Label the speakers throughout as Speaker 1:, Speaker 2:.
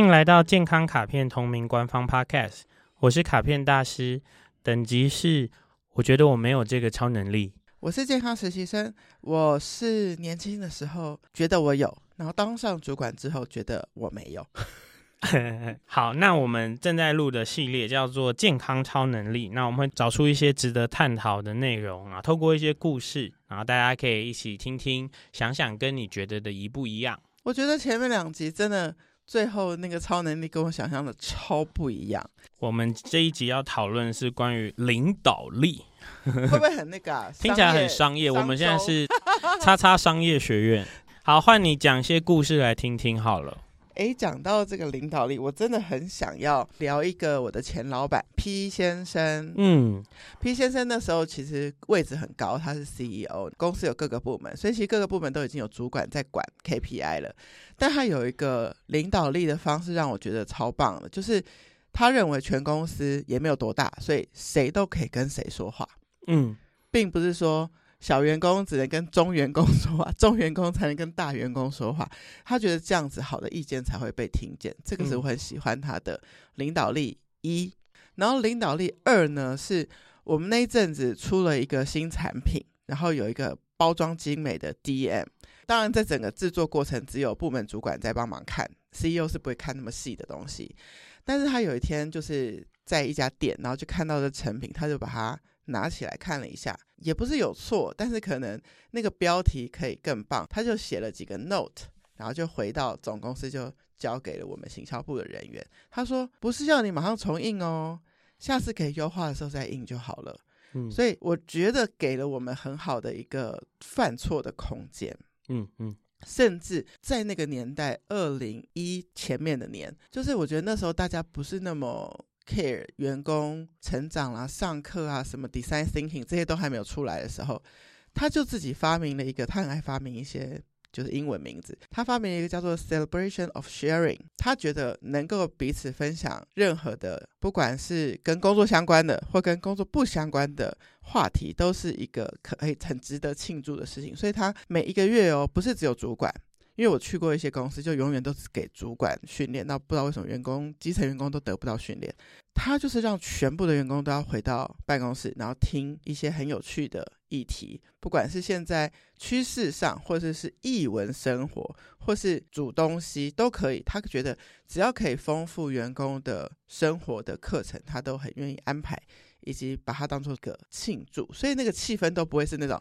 Speaker 1: 迎来到健康卡片同名官方 Podcast，我是卡片大师，等级是我觉得我没有这个超能力。
Speaker 2: 我是健康实习生，我是年轻的时候觉得我有，然后当上主管之后觉得我没有。
Speaker 1: 好，那我们正在录的系列叫做健康超能力，那我们会找出一些值得探讨的内容啊，透过一些故事，然后大家可以一起听听，想想跟你觉得的一不一样。
Speaker 2: 我觉得前面两集真的，最后那个超能力跟我想象的超不一样。
Speaker 1: 我们这一集要讨论是关于领导力，
Speaker 2: 会不会很那个、啊？
Speaker 1: 听起来很商业。我们现在是叉叉商业学院。好，换你讲一些故事来听听好了。
Speaker 2: 诶，讲到这个领导力，我真的很想要聊一个我的前老板 P 先生。嗯，P 先生那时候其实位置很高，他是 CEO，公司有各个部门，所以其实各个部门都已经有主管在管 KPI 了。但他有一个领导力的方式，让我觉得超棒的，就是他认为全公司也没有多大，所以谁都可以跟谁说话。嗯，并不是说。小员工只能跟中员工说话，中员工才能跟大员工说话。他觉得这样子好的意见才会被听见，这个是我很喜欢他的领导力一。然后领导力二呢，是我们那一阵子出了一个新产品，然后有一个包装精美的 DM。当然，在整个制作过程，只有部门主管在帮忙看，CEO 是不会看那么细的东西。但是他有一天就是在一家店，然后就看到这成品，他就把它。拿起来看了一下，也不是有错，但是可能那个标题可以更棒。他就写了几个 note，然后就回到总公司，就交给了我们行销部的人员。他说：“不是要你马上重印哦，下次可以优化的时候再印就好了。”嗯，所以我觉得给了我们很好的一个犯错的空间。嗯嗯，甚至在那个年代，二零一前面的年，就是我觉得那时候大家不是那么。Care 员工成长啦、上课啊，什么 design thinking 这些都还没有出来的时候，他就自己发明了一个，他很爱发明一些就是英文名字。他发明了一个叫做 celebration of sharing。他觉得能够彼此分享任何的，不管是跟工作相关的或跟工作不相关的话题，都是一个可以很值得庆祝的事情。所以他每一个月哦，不是只有主管。因为我去过一些公司，就永远都是给主管训练，那不知道为什么员工基层员工都得不到训练。他就是让全部的员工都要回到办公室，然后听一些很有趣的议题，不管是现在趋势上，或者是艺文生活，或是煮东西都可以。他觉得只要可以丰富员工的生活的课程，他都很愿意安排，以及把它当做个庆祝。所以那个气氛都不会是那种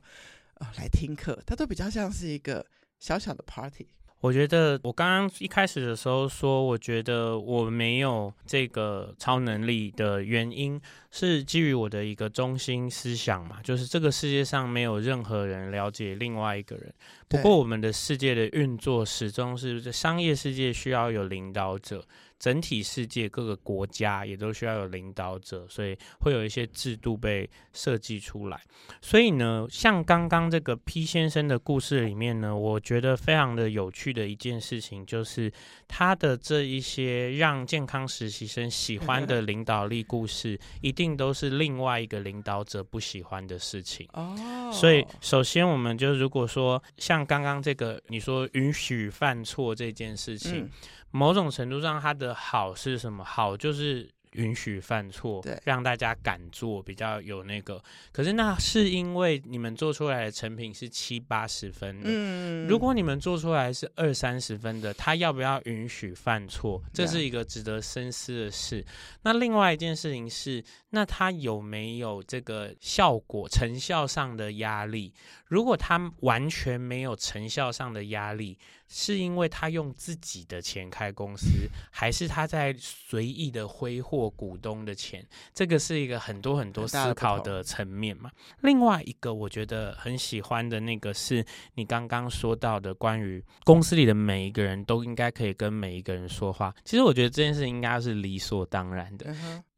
Speaker 2: 啊、哦、来听课，他都比较像是一个。小小的 party，
Speaker 1: 我觉得我刚刚一开始的时候说，我觉得我没有这个超能力的原因，是基于我的一个中心思想嘛，就是这个世界上没有任何人了解另外一个人。不过我们的世界的运作始终是商业世界需要有领导者。整体世界各个国家也都需要有领导者，所以会有一些制度被设计出来。所以呢，像刚刚这个 P 先生的故事里面呢，我觉得非常的有趣的一件事情，就是他的这一些让健康实习生喜欢的 领导力故事，一定都是另外一个领导者不喜欢的事情。哦，所以首先我们就如果说像刚刚这个你说允许犯错这件事情。嗯某种程度上，它的好是什么？好就是。允许犯错，对，让大家敢做，比较有那个。可是那是因为你们做出来的成品是七八十分的，嗯，如果你们做出来是二三十分的，他要不要允许犯错？这是一个值得深思的事。那另外一件事情是，那他有没有这个效果、成效上的压力？如果他完全没有成效上的压力，是因为他用自己的钱开公司，还是他在随意的挥霍？股东的钱，这个是一个很多很多思考的层面嘛。另外一个我觉得很喜欢的那个是你刚刚说到的，关于公司里的每一个人都应该可以跟每一个人说话。其实我觉得这件事应该是理所当然的。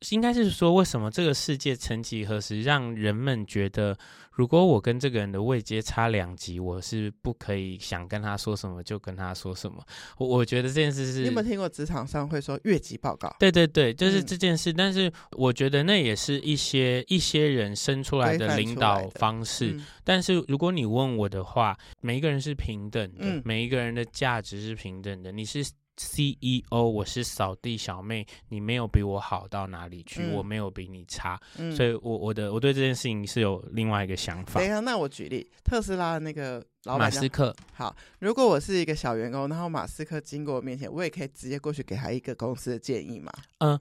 Speaker 1: 应该是说，为什么这个世界曾几何时让人们觉得，如果我跟这个人的位阶差两级，我是不可以想跟他说什么就跟他说什么？我我觉得这件事是，
Speaker 2: 你有没有听过职场上会说越级报告？
Speaker 1: 对对对，就是这件事。嗯、但是我觉得那也是一些一些人生出来的领导方式。嗯、但是如果你问我的话，每一个人是平等的，嗯、每一个人的价值是平等的。你是。CEO，我是扫地小妹，你没有比我好到哪里去，嗯、我没有比你差，嗯、所以我我的我对这件事情是有另外一个想法。
Speaker 2: 等一下，那我举例，特斯拉的那个老板
Speaker 1: 马斯克，
Speaker 2: 好，如果我是一个小员工，然后马斯克经过我面前，我也可以直接过去给他一个公司的建议嘛？
Speaker 1: 嗯，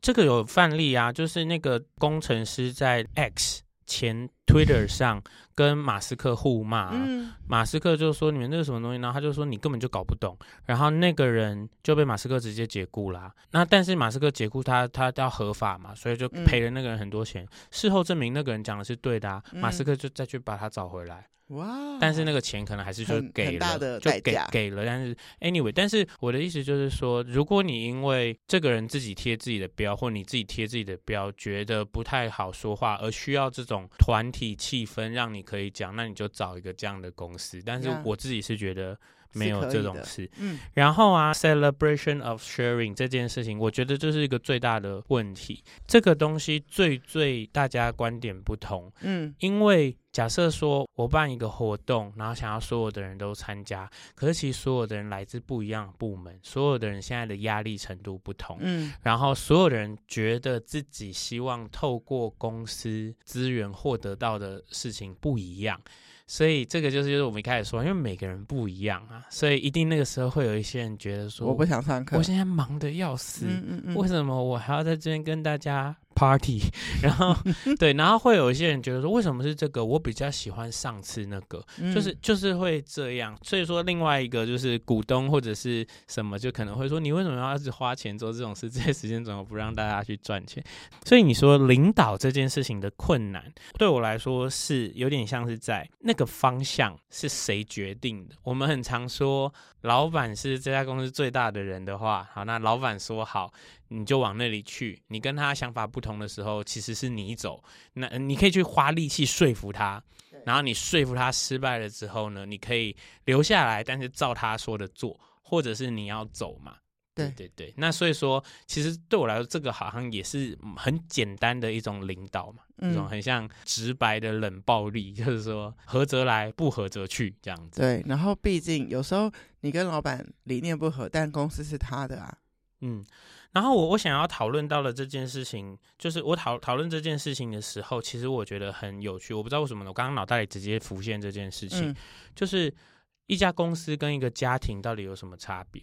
Speaker 1: 这个有范例啊，就是那个工程师在 X。前 Twitter 上跟马斯克互骂，嗯、马斯克就说你们那是什么东西，然后他就说你根本就搞不懂，然后那个人就被马斯克直接解雇啦。那但是马斯克解雇他，他要合法嘛，所以就赔了那个人很多钱。嗯、事后证明那个人讲的是对的，啊，马斯克就再去把他找回来。哇！但是那个钱可能还是就给了，就给给了。但是 anyway，但是我的意思就是说，如果你因为这个人自己贴自己的标，或你自己贴自己的标，觉得不太好说话，而需要这种团体气氛让你可以讲，那你就找一个这样的公司。但是我自己是觉得。没有这种事，嗯，然后啊，celebration of sharing 这件事情，我觉得这是一个最大的问题。这个东西最最大家观点不同，嗯，因为假设说我办一个活动，然后想要所有的人都参加，可是其实所有的人来自不一样的部门，所有的人现在的压力程度不同，嗯，然后所有的人觉得自己希望透过公司资源获得到的事情不一样。所以这个就是就是我们一开始说，因为每个人不一样啊，所以一定那个时候会有一些人觉得说，
Speaker 2: 我不想上课，
Speaker 1: 我现在忙得要死，嗯嗯嗯，为什么我还要在这边跟大家 party，然后对，然后会有一些人觉得说，为什么是这个？我比较喜欢上次那个，嗯、就是就是会这样。所以说，另外一个就是股东或者是什么，就可能会说，你为什么要一直花钱做这种事？这些时间怎么不让大家去赚钱？所以你说领导这件事情的困难，对我来说是有点像是在那个方向是谁决定的？我们很常说，老板是这家公司最大的人的话，好，那老板说好。你就往那里去。你跟他想法不同的时候，其实是你走。那你可以去花力气说服他，然后你说服他失败了之后呢，你可以留下来，但是照他说的做，或者是你要走嘛。对对对。那所以说，其实对我来说，这个好像也是很简单的一种领导嘛，一种很像直白的冷暴力，就是说合则来，不合则去这样子。
Speaker 2: 对。然后毕竟有时候你跟老板理念不合，但公司是他的啊。
Speaker 1: 嗯。然后我我想要讨论到的这件事情，就是我讨讨论这件事情的时候，其实我觉得很有趣。我不知道为什么，我刚刚脑袋里直接浮现这件事情，嗯、就是一家公司跟一个家庭到底有什么差别？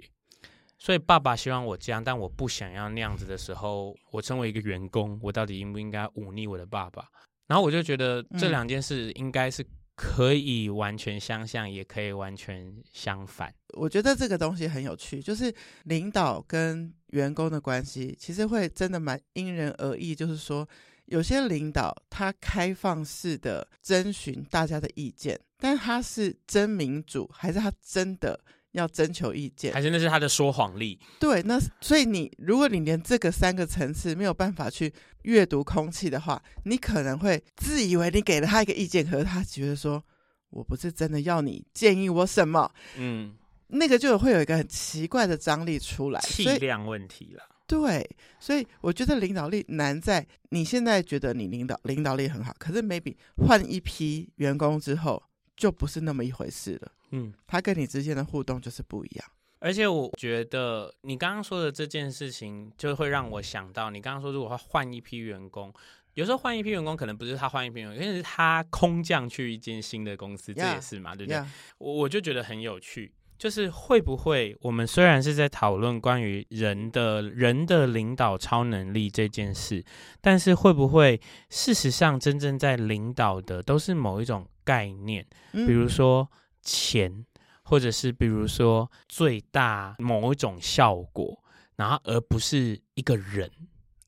Speaker 1: 所以爸爸希望我这样，但我不想要那样子的时候，我成为一个员工，我到底应不应该忤逆我的爸爸？然后我就觉得这两件事应该是。可以完全相像，也可以完全相反。
Speaker 2: 我觉得这个东西很有趣，就是领导跟员工的关系，其实会真的蛮因人而异。就是说，有些领导他开放式的征询大家的意见，但他是真民主，还是他真的？要征求意见，
Speaker 1: 还是那是他的说谎力？
Speaker 2: 对，那所以你如果你连这个三个层次没有办法去阅读空气的话，你可能会自以为你给了他一个意见，可是他觉得说，我不是真的要你建议我什么，嗯，那个就会有一个很奇怪的张力出来，
Speaker 1: 气量问题了。
Speaker 2: 对，所以我觉得领导力难在你现在觉得你领导领导力很好，可是 maybe 换一批员工之后。就不是那么一回事了。嗯，他跟你之间的互动就是不一样。
Speaker 1: 而且我觉得你刚刚说的这件事情，就会让我想到，你刚刚说如果他换一批员工，有时候换一批员工可能不是他换一批员工，因为是他空降去一间新的公司，这也是嘛对不对？我.我就觉得很有趣，就是会不会我们虽然是在讨论关于人的人的领导超能力这件事，但是会不会事实上真正在领导的都是某一种。概念，比如说钱，或者是比如说最大某一种效果，然后而不是一个人。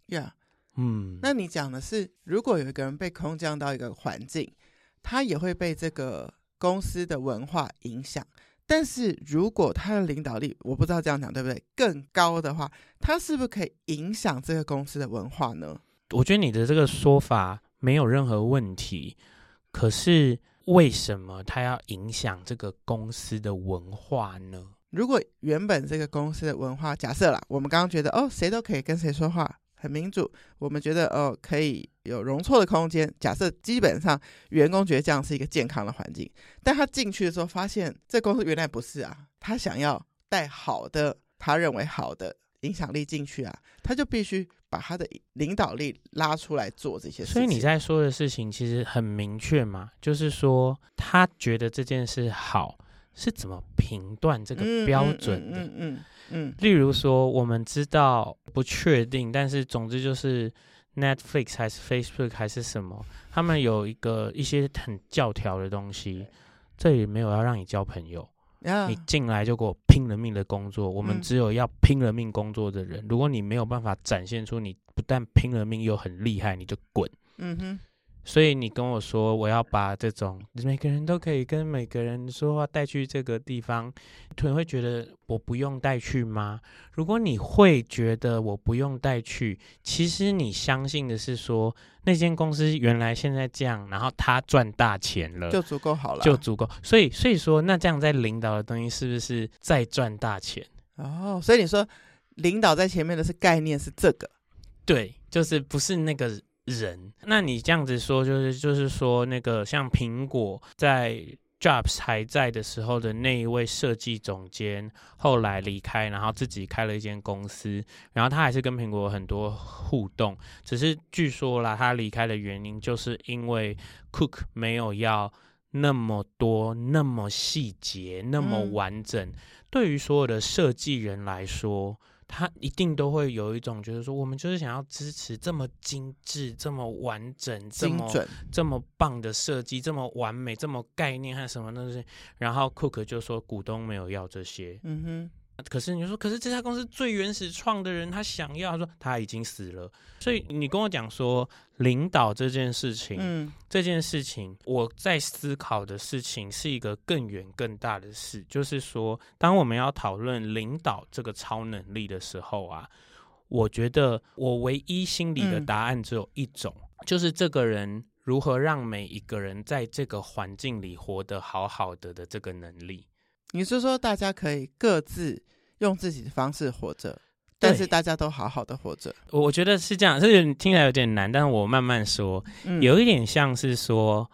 Speaker 2: 呀，Yeah. 嗯，那你讲的是，如果有一个人被空降到一个环境，他也会被这个公司的文化影响。但是如果他的领导力，我不知道这样讲对不对，更高的话，他是不是可以影响这个公司的文化呢？
Speaker 1: 我觉得你的这个说法没有任何问题，可是。为什么他要影响这个公司的文化呢？
Speaker 2: 如果原本这个公司的文化，假设啦，我们刚刚觉得哦，谁都可以跟谁说话，很民主，我们觉得哦，可以有容错的空间。假设基本上员工觉得这样是一个健康的环境，但他进去的时候发现这公司原来不是啊，他想要带好的他认为好的影响力进去啊，他就必须把他的领导力拉出来做这些事情。
Speaker 1: 所以你在说的事情其实很明确嘛，就是说他觉得这件事好，是怎么评断这个标准的？嗯嗯嗯，嗯，嗯。例如说，我们知道不确定，但是总之就是 Netflix 还是 Facebook 还是什么，他们有一个一些很教条的东西，这里没有要让你交朋友。你进来就给我拼了命的工作，我们只有要拼了命工作的人。嗯、如果你没有办法展现出你不但拼了命又很厉害，你就滚。嗯哼。所以你跟我说，我要把这种每个人都可以跟每个人说话带去这个地方，你会觉得我不用带去吗？如果你会觉得我不用带去，其实你相信的是说那间公司原来现在这样，然后他赚大钱了，
Speaker 2: 就足够好了，
Speaker 1: 就足够。所以，所以说那这样在领导的东西是不是在赚大钱？
Speaker 2: 哦，所以你说领导在前面的是概念是这个，
Speaker 1: 对，就是不是那个。人，那你这样子说，就是就是说，那个像苹果在 Jobs 还在的时候的那一位设计总监，后来离开，然后自己开了一间公司，然后他还是跟苹果有很多互动，只是据说啦，他离开的原因就是因为 Cook 没有要那么多、那么细节、那么完整，嗯、对于所有的设计人来说。他一定都会有一种觉得说，我们就是想要支持这么精致、这么完整、
Speaker 2: 精准、
Speaker 1: 这么棒的设计，这么完美、这么概念还是什么东西。然后 Cook 就说，股东没有要这些。嗯哼。可是你说，可是这家公司最原始创的人他想要，他说他已经死了。所以你跟我讲说领导这件事情，嗯，这件事情我在思考的事情是一个更远更大的事，就是说，当我们要讨论领导这个超能力的时候啊，我觉得我唯一心里的答案只有一种，嗯，就是这个人如何让每一个人在这个环境里活得好好的的这个能力。
Speaker 2: 你是说大家可以各自用自己的方式活着，但是大家都好好的活着？
Speaker 1: 我觉得是这样，这个听起来有点难，但是我慢慢说，嗯，有一点像是说，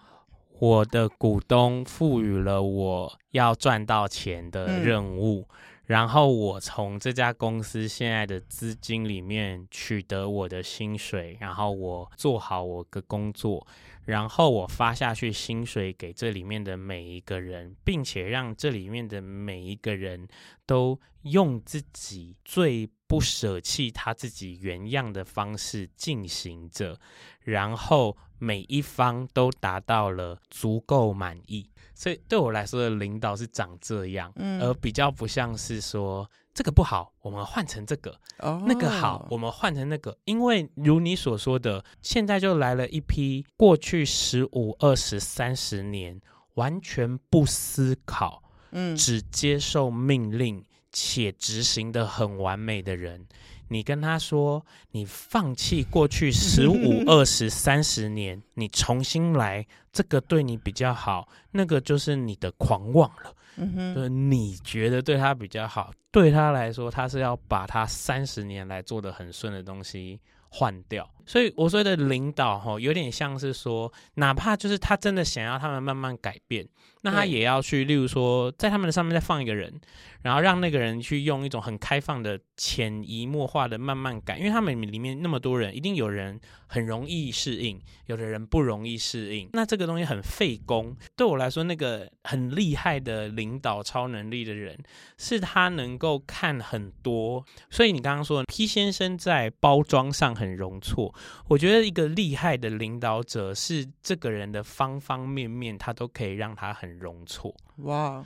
Speaker 1: 我的股东赋予了我要赚到钱的任务。嗯然后我从这家公司现在的资金里面取得我的薪水，然后我做好我的工作，然后我发下去薪水给这里面的每一个人，并且让这里面的每一个人都用自己最不舍弃他自己原样的方式进行着，然后每一方都达到了足够满意。所以对我来说的领导是长这样，嗯，而比较不像是说这个不好，我们换成这个，哦，那个好，我们换成那个。因为如你所说的，现在就来了一批过去十五、二十、三十年完全不思考，嗯，只接受命令且执行的很完美的人。你跟他说，你放弃过去十五、二十、三十年，你重新来，这个对你比较好，那个就是你的狂妄了。嗯哼，就是你觉得对他比较好，对他来说，他是要把他三十年来做的很顺的东西换掉。所以我说的领导，哈，有点像是说，哪怕就是他真的想要他们慢慢改变。那他也要去，例如说，在他们的上面再放一个人，然后让那个人去用一种很开放的、潜移默化的慢慢改，因为他们里面那么多人，一定有人很容易适应，有的人不容易适应。那这个东西很费工。对我来说，那个很厉害的领导超能力的人，是他能够看很多。所以你刚刚说 P 先生在包装上很容错，我觉得一个厉害的领导者是这个人的方方面面，他都可以让他很。容错。
Speaker 2: 哇，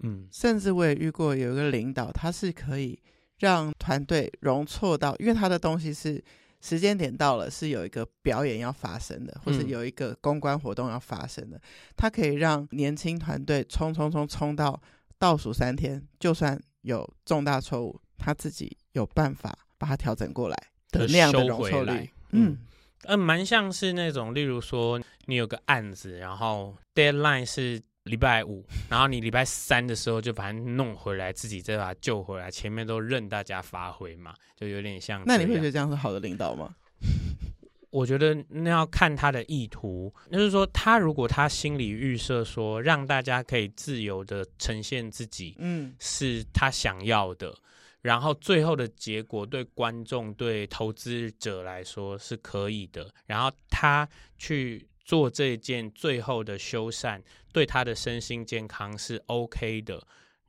Speaker 2: 嗯，甚至我也遇过有一个领导，他是可以让团队容错到，因为他的东西是时间点到了，是有一个表演要发生的，或者有一个公关活动要发生的，嗯、他可以让年轻团队冲冲冲冲到倒数三天，就算有重大错误，他自己有办法把它调整过来的那样的容错率，嗯，
Speaker 1: 呃，蛮像是那种，例如说你有个案子，然后 deadline 是。礼拜五，然后你礼拜三的时候就把它弄回来，自己再把它救回来，前面都任大家发挥嘛，就有点像。
Speaker 2: 那你会觉得这样是好的领导吗？
Speaker 1: 我觉得那要看他的意图，就是说他如果他心里预设说让大家可以自由的呈现自己，嗯，是他想要的。然后最后的结果对观众、对投资者来说是可以的，然后他去做这件最后的修缮，对他的身心健康是 OK 的，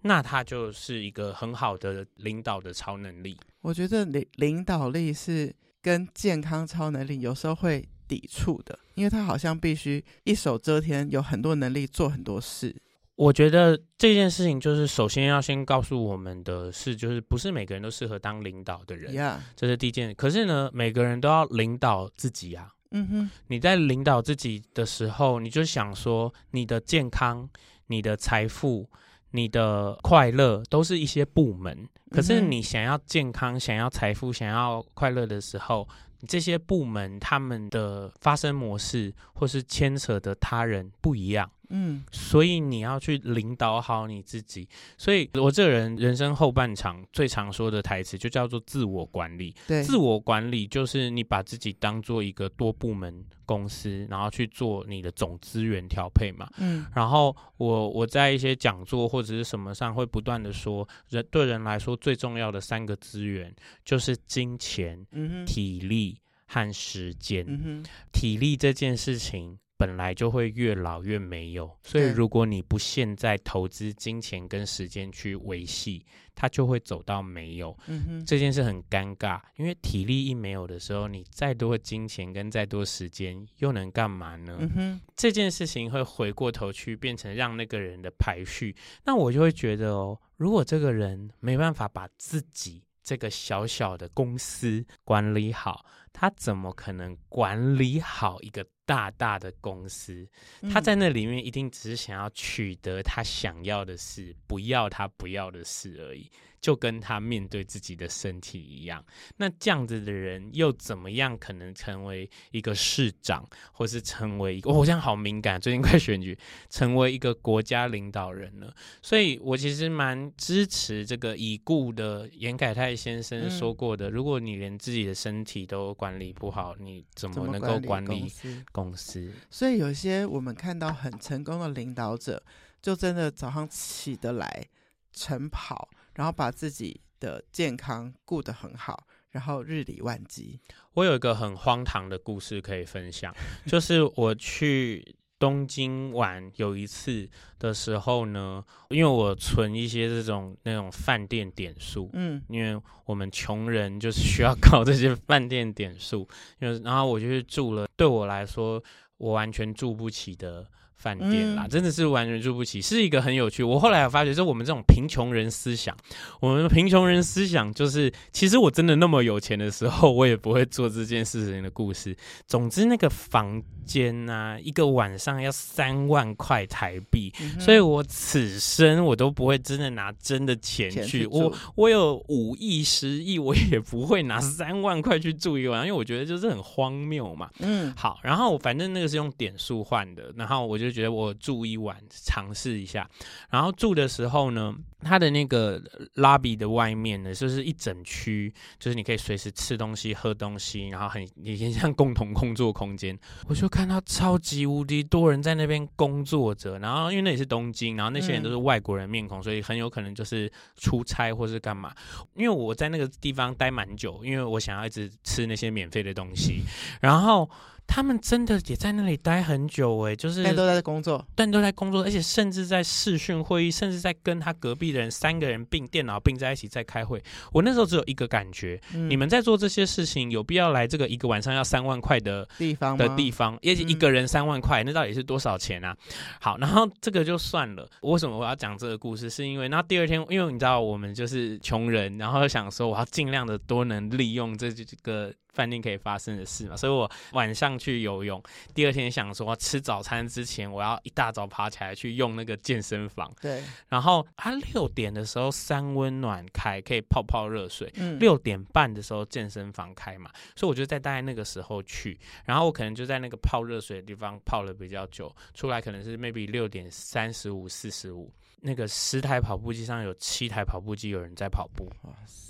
Speaker 1: 那他就是一个很好的领导的超能力。
Speaker 2: 我觉得领领导力是跟健康超能力有时候会抵触的，因为他好像必须一手遮天，有很多能力做很多事。
Speaker 1: 我觉得这件事情就是首先要先告诉我们的是，就是不是每个人都适合当领导的人
Speaker 2: ，Yeah.
Speaker 1: 这是第一件。可是呢，每个人都要领导自己啊。
Speaker 2: 嗯哼，
Speaker 1: 你在领导自己的时候，你就想说，你的健康、你的财富、你的快乐都是一些部门。可是你想要健康、想要财富、想要快乐的时候，这些部门他们的发生模式或是牵扯的他人不一样。嗯，所以你要去领导好你自己。所以我这个人人生后半场最常说的台词就叫做自我管理。
Speaker 2: 对，
Speaker 1: 自我管理就是你把自己当做一个多部门公司，然后去做你的总资源调配嘛。嗯，然后我我在一些讲座或者是什么上会不断的说，人对人来说最重要的三个资源就是金钱、嗯、体力和时间。嗯、体力这件事情。本来就会越老越没有，所以如果你不现在投资金钱跟时间去维系，它就会走到没有。嗯哼，这件事很尴尬，因为体力一没有的时候，你再多金钱跟再多时间又能干嘛呢？嗯哼，这件事情会回过头去变成让那个人的排序，那我就会觉得哦，如果这个人没办法把自己这个小小的公司管理好，他怎么可能管理好一个大大的公司？他在那里面一定只是想要取得他想要的事，不要他不要的事而已。就跟他面对自己的身体一样，那这样子的人又怎么样可能成为一个市长，或是成为一个……我好像好敏感，最近快选举，成为一个国家领导人了。所以我其实蛮支持这个已故的严凯泰先生说过的：如果你连自己的身体都管理不好，你怎么能够管理公司？
Speaker 2: 所以有些我们看到很成功的领导者，就真的早上起得来晨跑。然后把自己的健康顾得很好，然后日理万机。
Speaker 1: 我有一个很荒唐的故事可以分享，就是我去东京玩有一次的时候呢，因为我存一些这种那种饭店点数，嗯，因为我们穷人就是需要 搞这些饭店点数，因为然后我就去住了，对我来说我完全住不起的。饭店啦，真的是完全住不起，是一个很有趣。我后来发觉，就是我们这种贫穷人思想，我们的贫穷人思想就是，其实我真的那么有钱的时候，我也不会做这件事情的故事。总之，那个房间啊，一个晚上要三万块台币，嗯，所以我此生我都不会真的拿真的钱去。去我我有五亿、十亿，我也不会拿三万块去住一个晚上，因为我觉得就是很荒谬嘛。嗯，好，然后反正那个是用点数换的，然后我就。觉得我住一晚尝试一下，然后住的时候呢，它的那个 lobby 的外面呢，就是一整区，就是你可以随时吃东西、喝东西，然后很也 很像共同工作空间。我就看到超级无敌多人在那边工作着，然后因为那里是东京，然后那些人都是外国人面孔，所以很有可能就是出差或是干嘛。因为我在那个地方待蛮久，因为我想要一直吃那些免费的东西，然后。他们真的也在那里待很久诶、欸，就是
Speaker 2: 但都在工作，
Speaker 1: 但都在工作，而且甚至在视讯会议，甚至在跟他隔壁的人三个人并电脑并在一起在开会。我那时候只有一个感觉，嗯、你们在做这些事情，有必要来这个一个晚上要三万块的地方的地方，而且一个人三万块，那到底是多少钱啊？好，然后这个就算了。为什么我要讲这个故事？是因为那第二天，因为你知道我们就是穷人，然后想说我要尽量的多能利用这这个。饭店可以发生的事嘛，所以我晚上去游泳，第二天想说吃早餐之前，我要一大早爬起来去用那个健身房。
Speaker 2: 对，
Speaker 1: 然后他六点的时候三温暖开，可以泡泡热水。嗯，六点半的时候健身房开嘛，所以我就在大概那个时候去，然后我可能就在那个泡热水的地方泡了比较久，出来可能是 maybe 六点三十五、四十五。那个十台跑步机上有七台跑步机有人在跑步，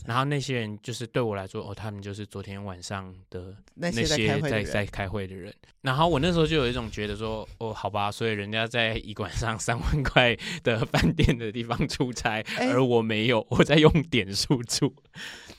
Speaker 1: 然后那些人就是对我来说，哦，他们就是昨天晚上的那些在在开会的人。然后我那时候就有一种觉得说，哦，好吧，所以人家在一个晚上三万块的饭店的地方出差，而我没有，我在用点数住。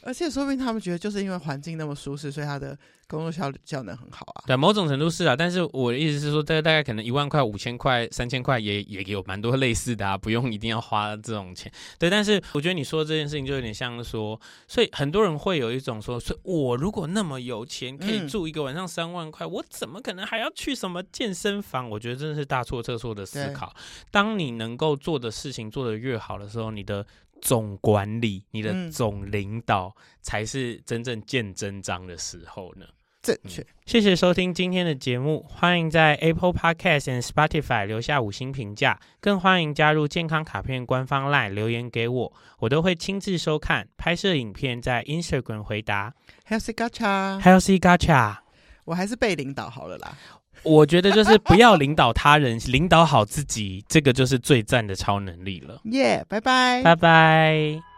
Speaker 2: 而且说不定他们觉得就是因为环境那么舒适，所以他的工作效效能很好啊。
Speaker 1: 对，某种程度是啊。但是我的意思是说，大概大概可能一万块、五千块、三千块也也有蛮多类似的啊，不用一定要花这种钱。对，但是我觉得你说这件事情就有点像说，所以很多人会有一种说，所以我如果那么有钱，可以住一个晚上三万块，嗯，我怎么可能还要去什么健身房？我觉得真的是大错特错的思考。当你能够做的事情做得越好的时候，你的。总管理，你的总领导才是真正见真章的时候呢。
Speaker 2: 正确。
Speaker 1: 谢谢收听今天的节目，欢迎在 Apple Podcast and Spotify 留下五星评价，更欢迎加入健康卡片官方 LINE 留言给我，我都会亲自收看，拍摄影片在 Instagram 回答。
Speaker 2: Healthy
Speaker 1: Gacha，Healthy Gacha，
Speaker 2: 我还是被领导好了啦。
Speaker 1: 我觉得就是不要领导他人，领导好自己，这个就是最赞的超能力了。
Speaker 2: 耶，拜拜，
Speaker 1: 拜拜。